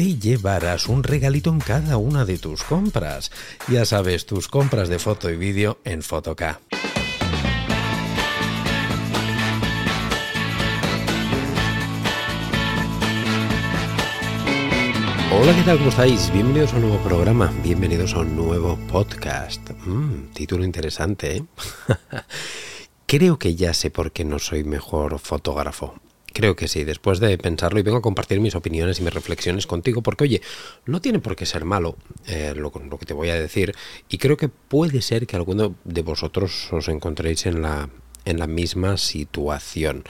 te llevarás un regalito en cada una de tus compras. Ya sabes, tus compras de foto y vídeo en Fotoca. Hola, ¿qué tal? ¿Cómo estáis? Bienvenidos a un nuevo programa, bienvenidos a un nuevo podcast. Mm, título interesante, ¿eh? Creo que ya sé por qué no soy mejor fotógrafo. Creo que sí, después de pensarlo y vengo a compartir mis opiniones y mis reflexiones contigo, porque oye, no tiene por qué ser malo eh, lo, lo, que te voy a decir, y creo que puede ser que alguno de vosotros os encontréis en la, en la misma situación.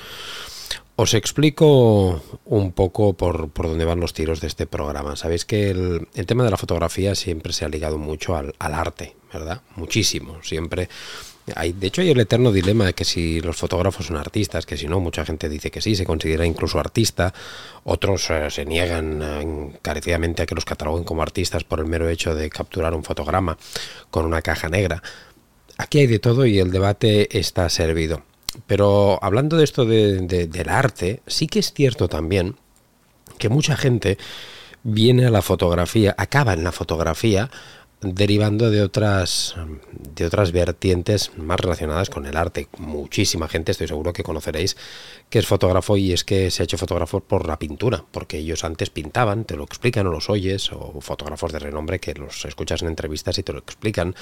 Os explico un poco por, por, dónde van los tiros de este programa. Sabéis que el, el tema de la fotografía siempre se ha ligado mucho al, al arte, ¿verdad? Muchísimo. Siempre de hecho, hay el eterno dilema de que si los fotógrafos son artistas, que si no, mucha gente dice que sí, se considera incluso artista, otros eh, se niegan eh, encarecidamente a que los cataloguen como artistas por el mero hecho de capturar un fotograma con una caja negra. Aquí hay de todo y el debate está servido. Pero hablando de esto de, del arte, sí que es cierto también que mucha gente viene a la fotografía, acaba en la fotografía, derivando de otras de otras vertientes más relacionadas con el arte. Muchísima gente, estoy seguro que conoceréis, que es fotógrafo y es que se ha hecho fotógrafo por la pintura, porque ellos antes pintaban, te lo explican o los oyes, o fotógrafos de renombre que los escuchas en entrevistas y te lo explican,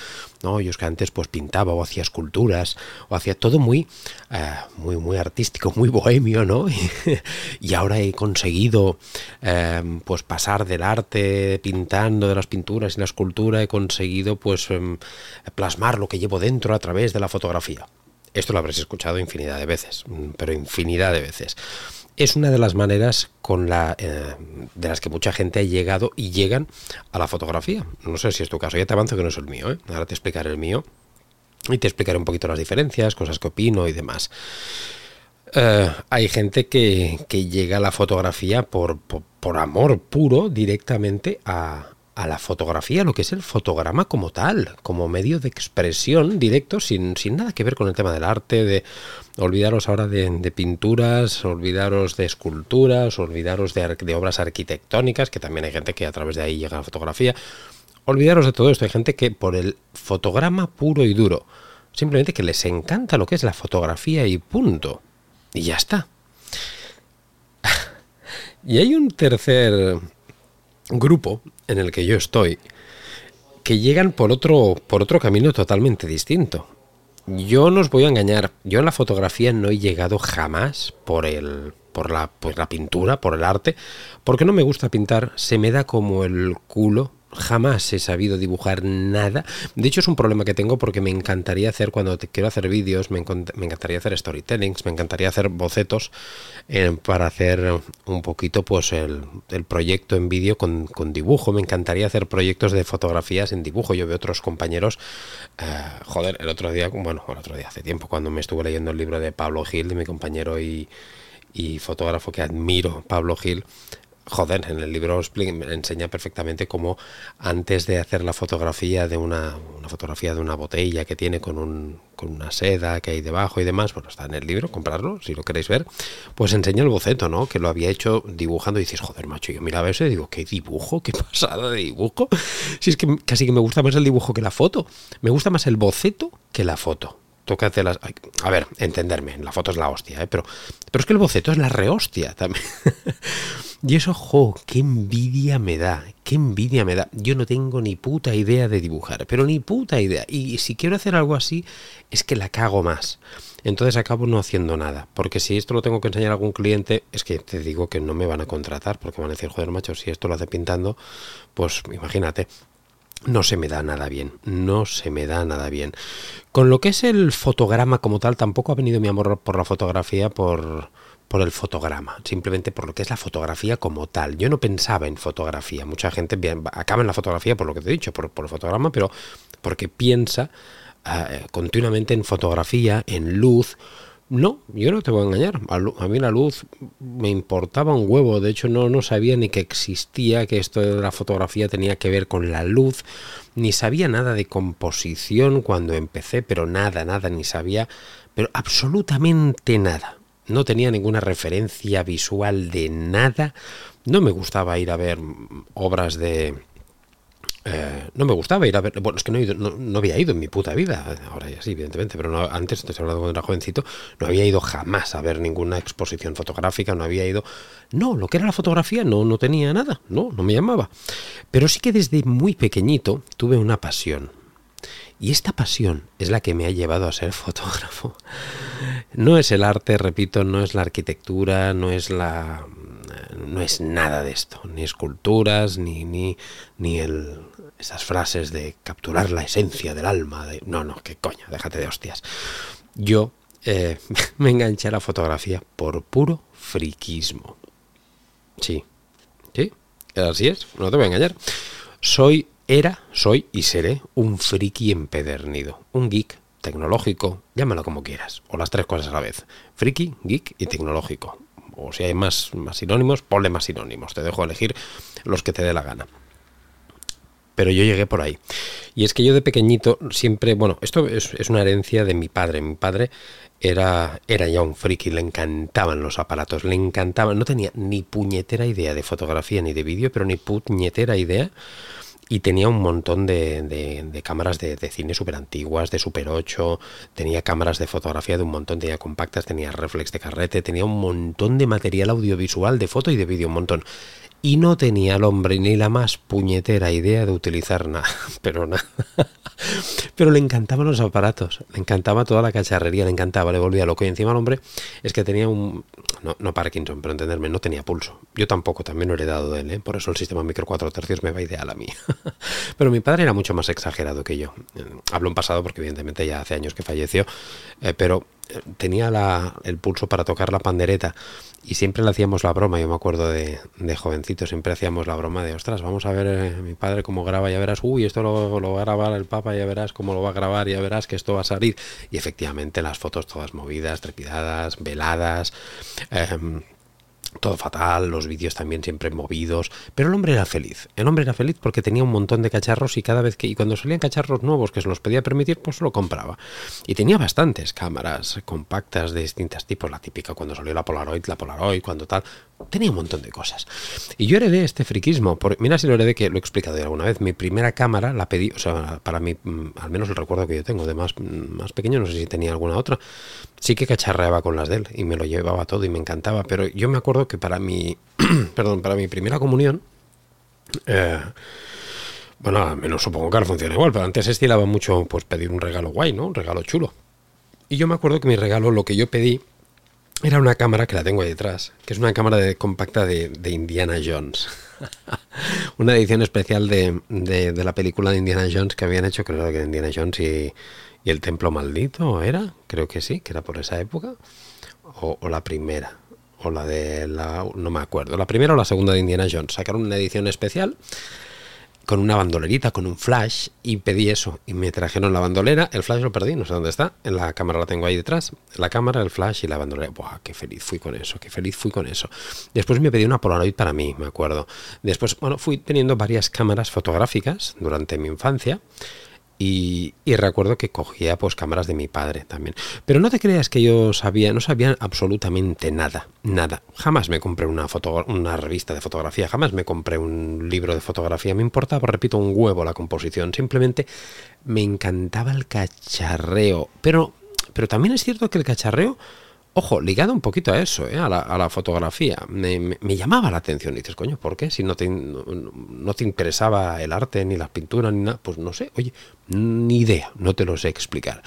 ¿no? Ellos que antes pues pintaba o hacía esculturas, o hacía todo muy, eh, muy, muy artístico, muy bohemio, ¿no? y ahora he conseguido eh, pues pasar del arte pintando de las pinturas y la escultura conseguido pues em, plasmar lo que llevo dentro a través de la fotografía. Esto lo habréis escuchado infinidad de veces, mm, pero infinidad de veces. Es una de las maneras con la, eh, de las que mucha gente ha llegado y llegan a la fotografía. No sé si es tu caso, ya te avanzo que no es el mío, ¿eh? ahora te explicaré el mío y te explicaré un poquito las diferencias, cosas que opino y demás. Uh, hay gente que, que, llega a la fotografía por, por amor puro directamente a, a la fotografía, lo que es el fotograma como tal, como medio de expresión directo, sin, sin nada que ver con el tema del arte, de olvidaros ahora de, pinturas, olvidaros de esculturas, olvidaros de, de, obras arquitectónicas, que también hay gente que a través de ahí llega a la fotografía. Olvidaros de todo esto, hay gente que por el fotograma puro y duro, simplemente que les encanta lo que es la fotografía y punto. Y ya está. y hay un tercer grupo en el que yo estoy que llegan por otro, por otro camino totalmente distinto. Yo no os voy a engañar, yo en la fotografía no he llegado jamás por el por la, pues la pintura, por el arte, porque no me gusta pintar, se me da como el culo jamás he sabido dibujar nada. De hecho, es un problema que tengo porque me encantaría hacer, cuando te quiero hacer vídeos, me, me, encantaría hacer storytellings, me encantaría hacer bocetos eh, para hacer un poquito pues el, el proyecto en vídeo con, con, dibujo. Me encantaría hacer proyectos de fotografías en dibujo. Yo veo otros compañeros, eh, joder, el otro día, bueno, el otro día hace tiempo, cuando me estuve leyendo el libro de Pablo Gil, de mi compañero y, y fotógrafo que admiro, Pablo Gil, joder, en el libro enseña perfectamente cómo antes de hacer la fotografía de una, una, fotografía de una botella que tiene con, un, con una seda que hay debajo y demás, bueno, está en el libro, comprarlo si lo queréis ver, pues enseña el boceto, ¿no? Que lo había hecho dibujando y dices, joder, macho, yo miraba eso y digo, ¿qué dibujo? ¿Qué pasada de dibujo? Si es que casi que me gusta más el dibujo que la foto, me gusta más el boceto que la foto tócate las. A ver, entenderme, la foto es la hostia, ¿eh? pero, pero es que el boceto es la rehostia también. Y eso, jo, qué envidia me da, qué envidia me da. Yo no tengo ni puta idea de dibujar, pero ni puta idea. Y si quiero hacer algo así, es que la cago más. Entonces acabo no haciendo nada, porque si esto lo tengo que enseñar a algún cliente, es que te digo que no me van a contratar, porque van a decir, joder, macho, si esto lo hace pintando, pues imagínate, no se me da nada bien, no se me da nada bien. Con lo que es el fotograma como tal, tampoco ha venido mi amor por la fotografía por, por el fotograma, simplemente por lo que es la fotografía como tal. Yo no pensaba en fotografía, mucha gente bien, acaba en la fotografía por lo que te he dicho, por, por el fotograma, pero porque piensa continuamente en fotografía, en luz. No, yo no te voy a engañar. A, mí la luz me importaba un huevo. De hecho, no, no sabía ni que existía, que esto de la fotografía tenía que ver con la luz. Ni sabía nada de composición cuando empecé, pero nada, nada, ni sabía, pero absolutamente nada. No tenía ninguna referencia visual de nada. No me gustaba ir a ver obras de, eh, no me gustaba ir a ver. Bueno, es que no, había ido en mi puta vida. Ahora ya sí, evidentemente, pero no, antes, te he hablado cuando era jovencito, no había ido jamás a ver ninguna exposición fotográfica, no había ido. No, lo que era la fotografía no, no tenía nada, no, no me llamaba. Pero sí que desde muy pequeñito tuve una pasión. Y esta pasión es la que me ha llevado a ser fotógrafo. No es el arte, repito, no es la arquitectura, no es la no es nada de esto, ni esculturas, ni, ni, ni el, esas frases de capturar la esencia del alma. De, no, no, qué coño, déjate de hostias. Yo eh, me enganché a la fotografía por puro friquismo. Sí, sí, así es, no te voy a engañar. Soy, era, soy y seré un friki empedernido, un geek tecnológico, llámalo como quieras, o las tres cosas a la vez. Friki, geek y tecnológico. O si hay más, más sinónimos, ponle más sinónimos. Te dejo elegir los que te dé la gana pero yo llegué por ahí. Y es que yo de pequeñito siempre, bueno, esto es, una herencia de mi padre. Mi padre era, era ya un friki, le encantaban los aparatos, le encantaban, no tenía ni puñetera idea de fotografía ni de vídeo, pero ni puñetera idea. Y tenía un montón de, de, cámaras de, de cine súper antiguas, de Super 8, tenía cámaras de fotografía de un montón, tenía compactas, tenía reflex de carrete, tenía un montón de material audiovisual, de foto y de vídeo, un montón y no tenía el hombre ni la más puñetera idea de utilizar nada, pero nada. Pero le encantaban los aparatos, le encantaba toda la cacharrería, le encantaba, le volvía loco. Y encima el hombre es que tenía un. No, no Parkinson, pero entenderme, no tenía pulso. Yo tampoco, también lo he heredado de él, ¿eh? por eso el sistema micro 4 tercios me va ideal a mí. Pero mi padre era mucho más exagerado que yo. Hablo en pasado porque, evidentemente, ya hace años que falleció, eh, pero tenía la, el pulso para tocar la pandereta y siempre le hacíamos la broma, yo me acuerdo de, de jovencito, siempre hacíamos la broma de, ostras, vamos a ver eh, mi padre cómo graba, ya verás, uy, esto lo, lo, va a grabar el Papa, ya verás cómo lo va a grabar, ya verás que esto va a salir. Y efectivamente las fotos todas movidas, trepidadas, veladas. Eh, todo fatal, los vídeos también siempre movidos, pero el hombre era feliz. El hombre era feliz porque tenía un montón de cacharros y cada vez que y cuando salían cacharros nuevos que se los podía permitir, pues lo compraba. Y tenía bastantes cámaras compactas de distintos tipos, la típica cuando salió la Polaroid, la Polaroid, cuando tal, tenía un montón de cosas. Y yo heredé este friquismo, mira si lo heredé que lo he explicado ya alguna vez, mi primera cámara la pedí, o sea, para mí, mm, al menos el recuerdo que yo tengo de más, más pequeño, no sé si tenía alguna otra, sí que cacharreaba con las de él y me lo llevaba todo y me encantaba, pero yo me acuerdo que para mi, perdón, para mi primera comunión, eh, bueno, al menos supongo que ahora funciona igual, pero antes estilaba mucho pues pedir un regalo guay, ¿no? Un regalo chulo. Y yo me acuerdo que mi regalo, lo que yo pedí, era una cámara que la tengo detrás, que es una cámara de, compacta de, Indiana Jones. una edición especial de, de, la película de Indiana Jones que habían hecho, creo que Indiana Jones y, y el Templo Maldito era, creo que sí, que era por esa época, o la primera, o la de la, no me acuerdo, la primera o la segunda de Indiana Jones. Sacaron una edición especial con una bandolerita, con un flash, y pedí eso. Y me trajeron la bandolera, el flash lo perdí, no sé dónde está. En la cámara la tengo ahí detrás. La cámara, el flash y la bandolera. Buah, qué feliz fui con eso, qué feliz fui con eso. Después me pedí una Polaroid para mí, me acuerdo. Después, bueno, fui teniendo varias cámaras fotográficas durante mi infancia. Y, recuerdo que cogía pues cámaras de mi padre también. Pero no te creas que yo sabía, no sabía absolutamente nada, nada. Jamás me compré una, foto, una revista de fotografía, jamás me compré un libro de fotografía. Me importaba, repito, un huevo la composición. Simplemente me encantaba el cacharreo. Pero, pero también es cierto que el cacharreo ojo, ligado un poquito a eso, ¿eh? a, la, fotografía, me, llamaba la atención. Dices, coño, ¿por qué? Si no te, no, te interesaba el arte, ni las pinturas, ni nada, pues no sé, oye, ni idea, no te lo sé explicar.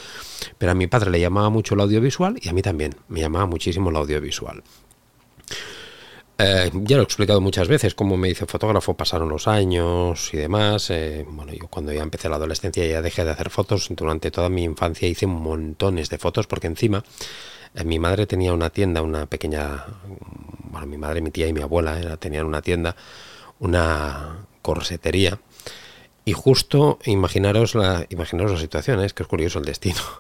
Pero a mi padre le llamaba mucho el audiovisual y a mí también, me llamaba muchísimo el audiovisual. Eh, ya lo he explicado muchas veces, cómo me hice fotógrafo, pasaron los años y demás. Eh, bueno, yo cuando ya empecé la adolescencia ya dejé de hacer fotos. Durante toda mi infancia hice montones de fotos porque encima eh, mi madre tenía una tienda, una pequeña... Bueno, mi madre, mi tía y mi abuela tenían una tienda, una corsetería. Y justo, imaginaros la, imaginaros la situación, es que es curioso el destino.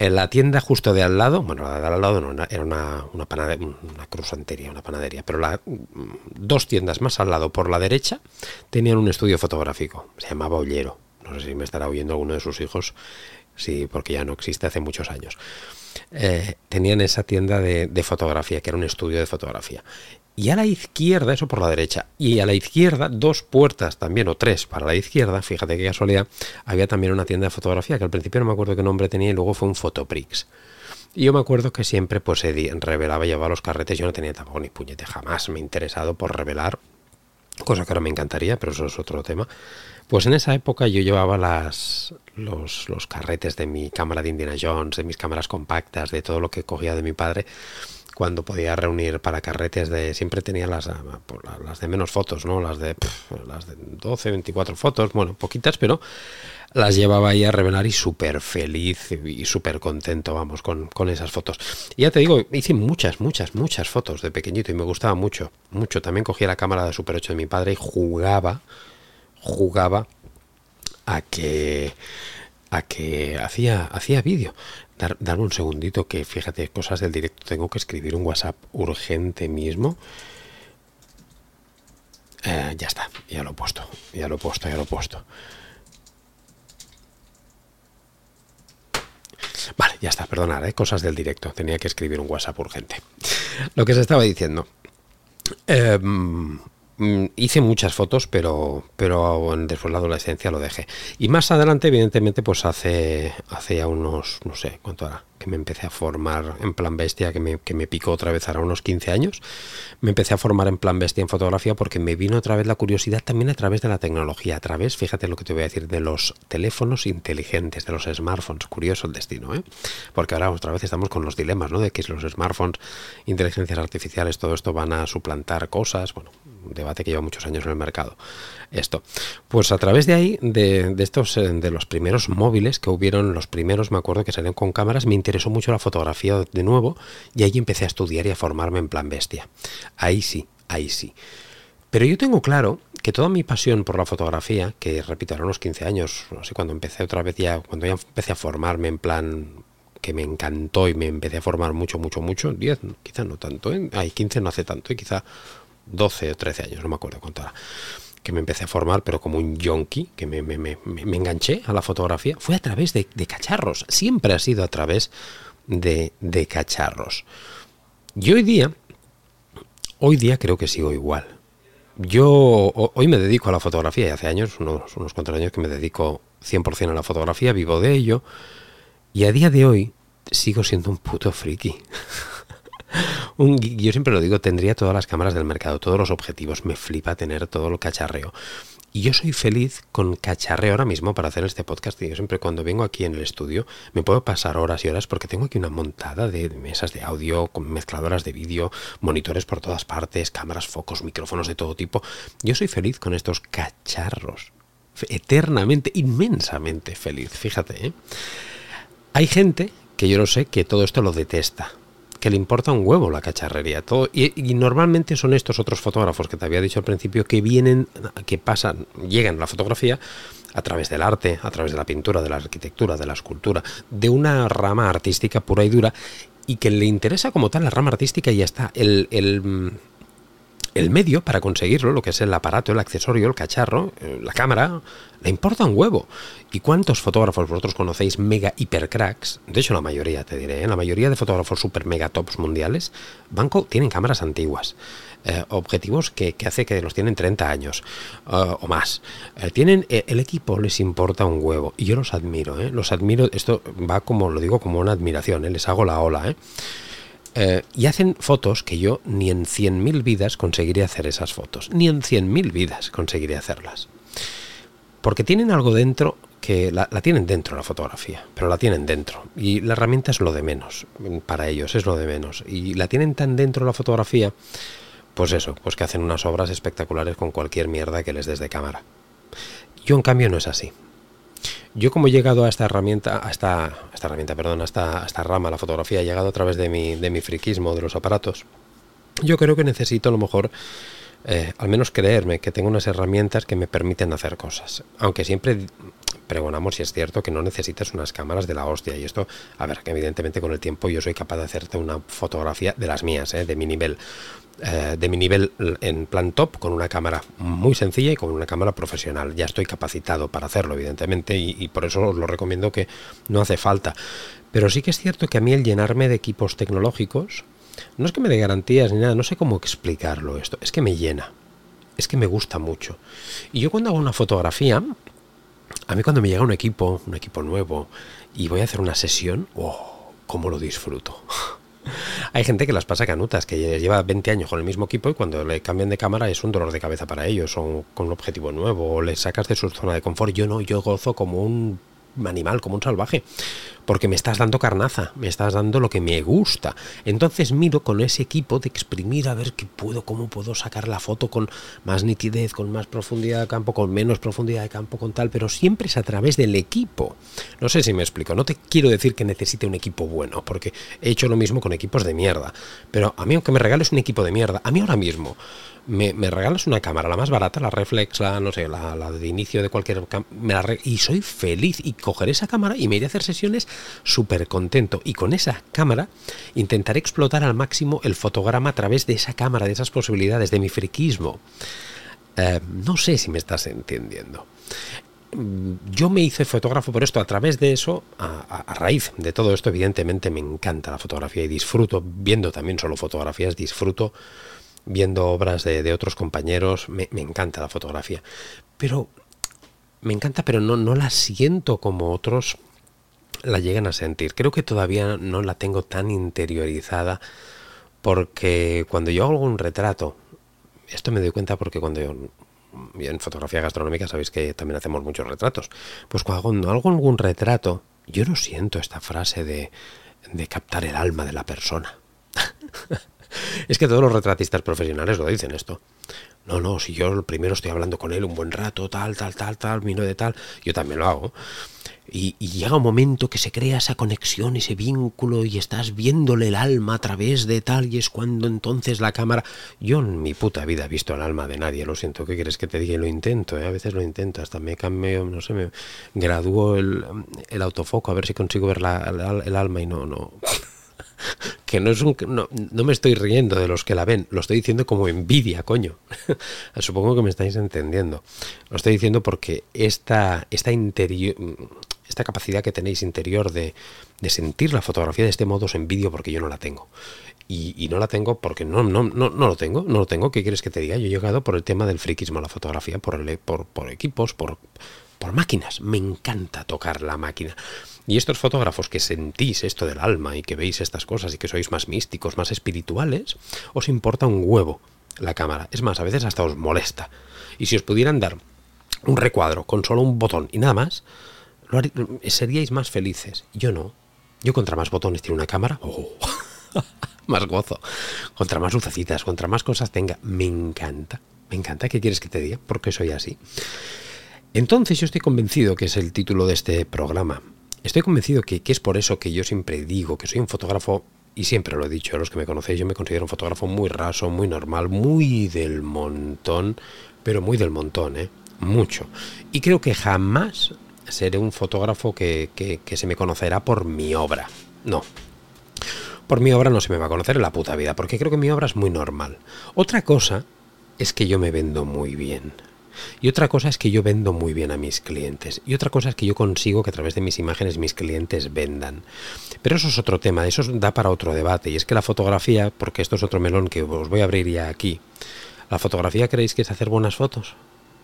En la tienda justo de al lado, bueno, la de al lado no, era una, una, panadería, una una panadería, pero la, dos tiendas más al lado por la derecha tenían un estudio fotográfico, se llamaba Ollero. No sé si me estará oyendo alguno de sus hijos, sí, porque ya no existe hace muchos años. Eh, tenían esa tienda de, fotografía, que era un estudio de fotografía y a la izquierda, eso por la derecha, y a la izquierda, dos puertas también, o tres para la izquierda, fíjate qué casualidad, había también una tienda de fotografía, que al principio no me acuerdo qué nombre tenía, y luego fue un Fotoprix. Y yo me acuerdo que siempre pues revelaba y llevaba los carretes, yo no tenía tampoco ni puñete, jamás me he interesado por revelar, cosa que ahora me encantaría, pero eso es otro tema. Pues en esa época yo llevaba las, los, los carretes de mi cámara de Indiana Jones, de mis cámaras compactas, de todo lo que cogía de mi padre, cuando podía reunir para carretes de siempre tenía las, ah, las de menos fotos, ¿no? Las de las de 12, 24 fotos, bueno, poquitas, pero las llevaba ahí a revelar y súper feliz y súper contento, vamos, con, con, esas fotos. Y ya te digo, hice muchas, muchas, muchas fotos de pequeñito y me gustaba mucho, mucho. También cogía la cámara de Super 8 de mi padre y jugaba, jugaba a que a que hacía, hacía vídeo. Dar, darme un segundito que fíjate, cosas del directo, tengo que escribir un WhatsApp urgente mismo. Eh, ya está, ya lo he puesto, ya lo he puesto, ya lo he puesto. Vale, ya está, perdonad, ¿eh? cosas del directo, tenía que escribir un WhatsApp urgente. Lo que se estaba diciendo. Eh, Mm, hice muchas fotos, pero, pero después de la adolescencia lo dejé. Y más adelante, evidentemente, pues hace, hace ya unos, no sé, ¿cuánto era? Que me empecé a formar en plan bestia, que me, que me picó otra vez ahora unos 15 años. Me empecé a formar en plan bestia en fotografía porque me vino otra vez la curiosidad también a través de la tecnología, a través, fíjate lo que te voy a decir, de los teléfonos inteligentes, de los smartphones. Curioso el destino, ¿eh? Porque ahora otra vez estamos con los dilemas, ¿no? De que los smartphones, inteligencias artificiales, todo esto van a suplantar cosas, bueno, debate que lleva muchos años en el mercado. Esto. Pues a través de ahí, de, estos, eh, de los primeros móviles que hubieron, los primeros, me acuerdo que salieron con cámaras, me interesó mucho la fotografía de nuevo y ahí empecé a estudiar y a formarme en plan bestia. Ahí sí, ahí sí. Pero yo tengo claro que toda mi pasión por la fotografía, que repito, eran unos 15 años, no sé, cuando empecé otra vez ya, cuando ya empecé a formarme en plan que me encantó y me empecé a formar mucho, mucho, mucho, 10, quizá no tanto, ¿eh? hay 15 no hace tanto, y quizá 12 o 13 años, no me acuerdo cuánto era, que me empecé a formar, pero como un yonki, que me, me, me, me, enganché a la fotografía, fue a través de, cacharros, siempre ha sido a través de, de cacharros. Y hoy día, hoy día creo que sigo igual. Yo hoy me dedico a la fotografía y hace años, unos, unos cuantos años que me dedico 100% a la fotografía, vivo de ello, y a día de hoy sigo siendo un puto friki. yo siempre lo digo, tendría todas las cámaras del mercado, todos los objetivos. Me flipa tener todo lo cacharreo. Y yo soy feliz con cacharreo ahora mismo para hacer este podcast. Y yo siempre cuando vengo aquí en el estudio me puedo pasar horas y horas porque tengo aquí una montada de mesas de audio, con mezcladoras de vídeo, monitores por todas partes, cámaras, focos, micrófonos de todo tipo. Yo soy feliz con estos cacharros. Eternamente, inmensamente feliz. Fíjate, ¿eh? Hay gente que yo lo sé que todo esto lo detesta que le importa un huevo la cacharrería. Todo, y, normalmente son estos otros fotógrafos que te había dicho al principio que vienen, que pasan, llegan a la fotografía a través del arte, a través de la pintura, de la arquitectura, de la escultura, de una rama artística pura y dura y que le interesa como tal la rama artística y ya está. El, el, el medio para conseguirlo, lo que es el aparato, el accesorio, el cacharro, eh, la cámara, le importa un huevo. ¿Y cuántos fotógrafos vosotros conocéis mega hiper cracks? De hecho, la mayoría, te diré, ¿eh? la mayoría de fotógrafos super mega tops mundiales banco, tienen cámaras antiguas. Eh, objetivos que, hace que los tienen 30 años o más. tienen el equipo les importa un huevo y yo los admiro, los admiro. Esto va como lo digo como una admiración, les hago la ola. Eh, y hacen fotos que yo ni en 100.000 vidas conseguiría hacer esas fotos. Ni en 100.000 vidas conseguiría hacerlas. Porque tienen algo dentro que la, tienen dentro la fotografía, pero la tienen dentro. Y la herramienta es lo de menos, para ellos es lo de menos. Y la tienen tan dentro la fotografía, pues eso, pues que hacen unas obras espectaculares con cualquier mierda que les des de cámara. Yo en cambio no es así. Yo como he llegado a esta herramienta, a esta, herramienta, perdón, a esta, rama, la fotografía, he llegado a través de mi, de mi friquismo, de los aparatos, yo creo que necesito a lo mejor eh, al menos creerme que tengo unas herramientas que me permiten hacer cosas. Aunque siempre pregonamos y es cierto que no necesitas unas cámaras de la hostia. Y esto, a ver, que evidentemente con el tiempo yo soy capaz de hacerte una fotografía de las mías, eh, de mi nivel. Eh, de mi nivel en plan top con una cámara muy sencilla y con una cámara profesional. Ya estoy capacitado para hacerlo, evidentemente, y, y por eso os lo recomiendo que no hace falta. Pero sí que es cierto que a mí el llenarme de equipos tecnológicos, no es que me dé garantías ni nada, no sé cómo explicarlo esto, es que me llena, es que me gusta mucho. Y yo cuando hago una fotografía, a mí cuando me llega un equipo, un equipo nuevo, y voy a hacer una sesión, ¡oh! ¿Cómo lo disfruto? Hay gente que las pasa canutas, que lleva 20 años con el mismo equipo y cuando le cambian de cámara es un dolor de cabeza para ellos, o con un objetivo nuevo, o le sacas de su zona de confort. Yo no, yo gozo como un animal, como un salvaje, porque me estás dando carnaza, me estás dando lo que me gusta. Entonces miro con ese equipo de exprimir a ver qué puedo, cómo puedo sacar la foto con más nitidez, con más profundidad de campo, con menos profundidad de campo, con tal, pero siempre es a través del equipo. No sé si me explico, no te quiero decir que necesite un equipo bueno, porque he hecho lo mismo con equipos de mierda, pero a mí aunque me regales un equipo de mierda, a mí ahora mismo me, regalas una cámara, la más barata, la reflex, la no sé, la, de inicio de cualquier me y soy feliz y cogeré esa cámara y me iré a hacer sesiones súper contento. Y con esa cámara intentaré explotar al máximo el fotograma a través de esa cámara, de esas posibilidades, de mi friquismo. Eh, no sé si me estás entendiendo mm, yo me hice fotógrafo por esto, a través de eso, a, raíz de todo esto, evidentemente me encanta la fotografía y disfruto, viendo también solo fotografías, disfruto viendo obras de, otros compañeros, me, encanta la fotografía. Pero me encanta, pero no, no la siento como otros la llegan a sentir. Creo que todavía no la tengo tan interiorizada porque cuando yo hago un retrato, esto me doy cuenta porque cuando yo, en fotografía gastronómica sabéis que también hacemos muchos retratos, pues cuando hago algún retrato, yo no siento esta frase de, de captar el alma de la persona. Es que todos los retratistas profesionales lo dicen esto. No, no, si yo primero estoy hablando con él un buen rato, tal, tal, tal, tal, vino de tal, yo también lo hago. Y, llega un momento que se crea esa conexión, ese vínculo, y estás viéndole el alma a través de tal, y es cuando entonces la cámara. Yo en mi puta vida he visto el alma de nadie, lo siento, ¿qué quieres que te diga? Lo intento, ¿eh? a veces lo intento, hasta me cambio, no sé, me gradúo el, autofoco a ver si consigo ver el alma y no, no que no es un no, no, me estoy riendo de los que la ven, lo estoy diciendo como envidia, coño. Supongo que me estáis entendiendo. Lo estoy diciendo porque esta, esta interior esta capacidad que tenéis interior de, de, sentir la fotografía de este modo os envidio porque yo no la tengo. Y, no la tengo porque no, no, no, no lo tengo, no lo tengo. ¿Qué quieres que te diga? Yo he llegado por el tema del friquismo a la fotografía, por, el, por, por equipos, por, por máquinas. Me encanta tocar la máquina. Y estos fotógrafos que sentís esto del alma y que veis estas cosas y que sois más místicos, más espirituales, os importa un huevo la cámara. Es más, a veces hasta os molesta. Y si os pudieran dar un recuadro con solo un botón y nada más, seríais más felices. Yo no. Yo contra más botones tiene una cámara, oh, más gozo. Contra más lucecitas, contra más cosas tenga, me encanta. Me encanta. ¿Qué quieres que te diga? Porque soy así. Entonces yo estoy convencido que es el título de este programa. Estoy convencido que, es por eso que yo siempre digo que soy un fotógrafo, y siempre lo he dicho a los que me conocéis, yo me considero un fotógrafo muy raso, muy normal, muy del montón, pero muy del montón, ¿eh? Mucho. Y creo que jamás seré un fotógrafo que, que se me conocerá por mi obra. No, por mi obra no se me va a conocer en la puta vida, porque creo que mi obra es muy normal. Otra cosa es que yo me vendo muy bien. Y otra cosa es que yo vendo muy bien a mis clientes. Y otra cosa es que yo consigo que a través de mis imágenes mis clientes vendan. Pero eso es otro tema, eso da para otro debate. Y es que la fotografía, porque esto es otro melón que os voy a abrir ya aquí, ¿la fotografía creéis que es hacer buenas fotos?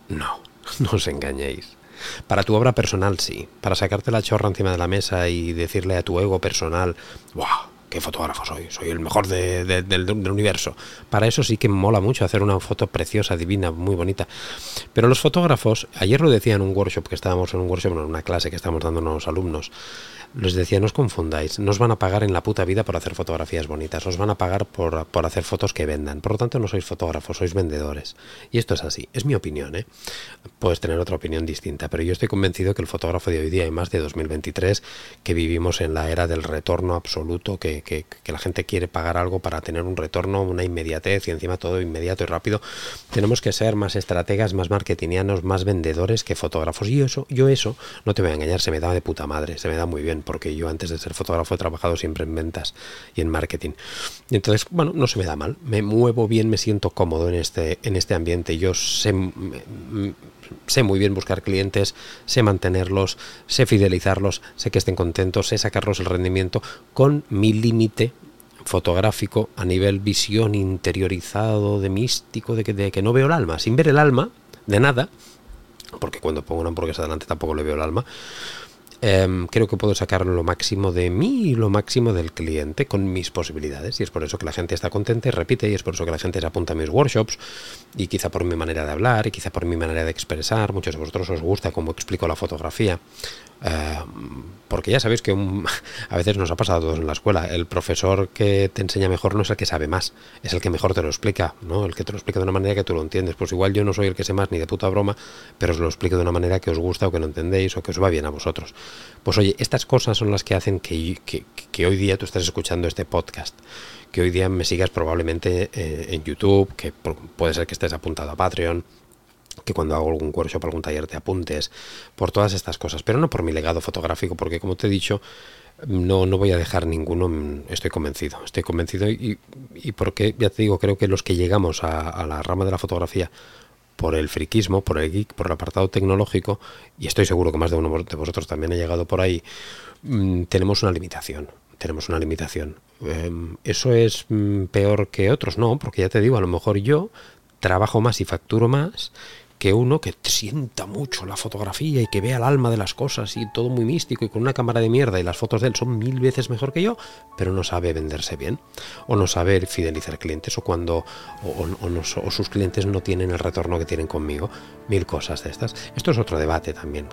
No, no os engañéis. Para tu obra personal sí, para sacarte la chorra encima de la mesa y decirle a tu ego personal, ¡wow! ¿Qué fotógrafo soy? Soy el mejor del, universo. Para eso sí que mola mucho hacer una foto preciosa, divina, muy bonita. Pero los fotógrafos, ayer lo decía en un workshop que estábamos en un workshop, en una clase que a los alumnos, les decía, no os confundáis, no os van a pagar en la puta vida por hacer fotografías bonitas, os van a pagar por, por, hacer fotos que vendan. Por lo tanto, no sois fotógrafos, sois vendedores. Y esto es así, es mi opinión, ¿eh? Puedes tener otra opinión distinta, pero yo estoy convencido que el fotógrafo de hoy día, y más de 2023, que vivimos en la era del retorno absoluto, que, que, la gente quiere pagar algo para tener un retorno, una inmediatez y encima todo inmediato y rápido, tenemos que ser más estrategas, más marketingianos, más vendedores que fotógrafos. Y eso, yo eso, no te voy a engañar, se me da de puta madre, se me da muy bien porque yo antes de ser fotógrafo he trabajado siempre en ventas y en marketing. Entonces, bueno, no se me da mal, me muevo bien, me siento cómodo en este, en este ambiente. Yo sé, sé muy bien buscar clientes, sé mantenerlos, sé fidelizarlos, sé que estén contentos, sé sacarlos el rendimiento con mi límite fotográfico a nivel visión interiorizado, de místico, de que, de que no veo el alma, sin ver el alma, de nada, porque cuando pongo una hamburguesa delante tampoco le veo el alma, Em, creo que puedo sacar lo máximo de mí y lo máximo del cliente con mis posibilidades. Y es por eso que la gente está contenta y repite, y es por eso que la gente se apunta a mis workshops, y quizá por mi manera de hablar, y quizá por mi manera de expresar. Muchos de vosotros os gusta cómo explico la fotografía. Eh, porque ya sabéis que a veces nos ha pasado a todos en la escuela. El profesor que te enseña mejor no es el que sabe más, es el que mejor te lo explica, ¿no? El que te lo explica de una manera que tú lo entiendes. Pues igual yo no soy el que sé más ni de puta broma, pero os lo explico de una manera que os gusta o que no entendéis o que os va bien a vosotros. Pues oye, estas cosas son las que hacen que, hoy día tú estés escuchando este podcast. Que hoy día me sigas probablemente eh, en YouTube, que puede ser que estés apuntado a Patreon, que cuando hago algún workshop, algún taller te apuntes, por todas estas cosas, pero no por mi legado fotográfico, porque como te he dicho, no, no voy a dejar ninguno, mm, estoy convencido, estoy convencido y, y porque, ya te digo, creo que los que llegamos a, la rama de la fotografía por el friquismo, por el geek, por el apartado tecnológico, y estoy seguro que más de uno de vosotros también ha llegado por ahí, mm, tenemos una limitación. Tenemos una limitación. Em, ¿Eso es mm, peor que otros? No, porque ya te digo, a lo mejor yo trabajo más y facturo más que uno que sienta mucho la fotografía y que vea el alma de las cosas y todo muy místico y con una cámara de mierda y las fotos de él son mil veces mejor que yo, pero no sabe venderse bien o no sabe fidelizar clientes o cuando o, sus clientes no tienen el retorno que tienen conmigo, mil cosas de estas. Esto es otro debate también.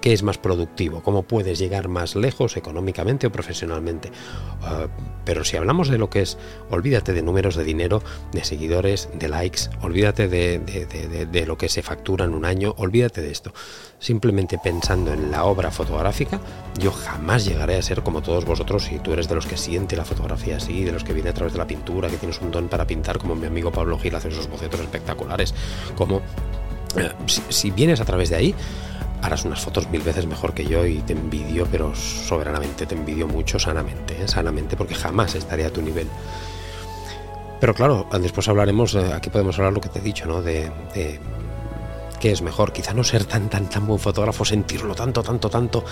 ¿Qué es más productivo? ¿Cómo puedes llegar más lejos económicamente o profesionalmente? Ah, pero si hablamos de lo que es, olvídate de números de dinero, de seguidores, de likes, olvídate de, de, de lo que se factura en un año, olvídate de esto. Simplemente pensando en la obra fotográfica, yo jamás llegaré a ser como todos vosotros si tú eres de los que siente la fotografía así, de los que viene a través de la pintura, que tienes un don para pintar, como mi amigo Pablo Gil hace esos bocetos espectaculares, como eh, si, vienes a través de ahí, harás unas fotos mil veces mejor que yo y te envidio, pero soberanamente, te envidio mucho sanamente, ¿eh? sanamente, porque jamás estaré a tu nivel. Pero claro, después hablaremos, eh, aquí podemos hablar lo que te he dicho, ¿no? de que es mejor. Quizá no ser tan, tan, tan buen fotógrafo, sentirlo tanto, tanto, tanto,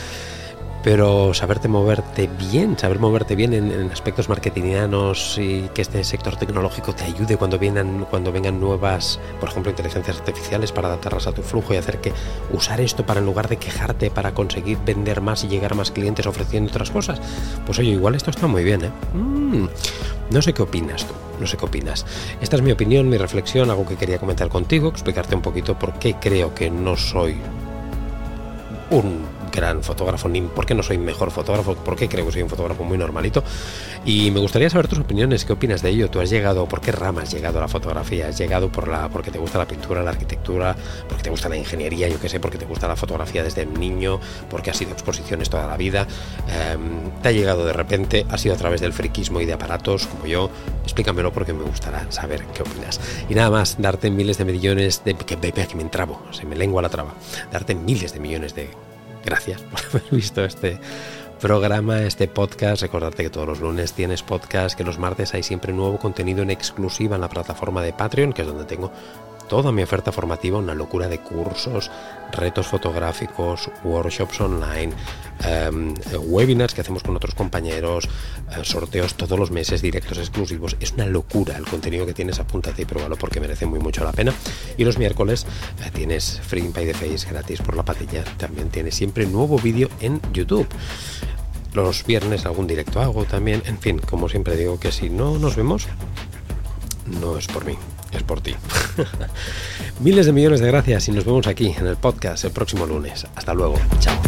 pero saberte moverte bien, saber moverte bien en, aspectos marketingianos y que este sector tecnológico te ayude cuando vengan, cuando vengan nuevas, por ejemplo, inteligencias artificiales para adaptarlas a tu flujo y hacer que usar esto para en lugar de quejarte, para conseguir vender más y llegar a más clientes ofreciendo otras cosas. Pues oye, igual esto está muy bien, ¿eh? Mm, no sé qué opinas tú no sé qué opinas. Esta es mi opinión, mi reflexión, algo que quería comentar contigo, explicarte un poquito por qué creo que no soy un gran fotógrafo, ni por qué no soy mejor fotógrafo, por qué creo que soy un fotógrafo muy normalito. Y me gustaría saber tus opiniones, qué opinas de ello. Tú has llegado, ¿por qué rama has llegado a la fotografía? ¿Has llegado por la, porque te gusta la pintura, la arquitectura, porque te gusta la ingeniería, yo qué sé, porque te gusta la fotografía desde niño, porque has sido exposiciones toda la vida? Em, ¿Te ha llegado de repente? ¿Ha sido a través del friquismo y de aparatos como yo? Explícamelo porque me gustará saber qué opinas. Y nada más, darte miles de millones de... que, que me entrabo, se me lengua la traba. Darte miles de millones de gracias por haber visto este programa, este podcast. Recordarte que todos los lunes tienes podcast, que los martes hay siempre nuevo contenido en exclusiva en la plataforma de Patreon, que es donde tengo toda mi oferta formativa, una locura de cursos, retos fotográficos, workshops online, em, webinars que hacemos con otros compañeros, eh, sorteos todos los meses, directos exclusivos. Es una locura el contenido que tienes, apúntate y pruébalo porque merece muy mucho la pena. Y los miércoles eh, tienes Free Pay the Face gratis por la patilla. También tienes siempre nuevo vídeo en YouTube. Los viernes algún directo hago también. En fin, como siempre digo que si no nos vemos, no es por mí, es por ti. Miles de millones de gracias y nos vemos aquí en el podcast el próximo lunes. Hasta luego. Chao.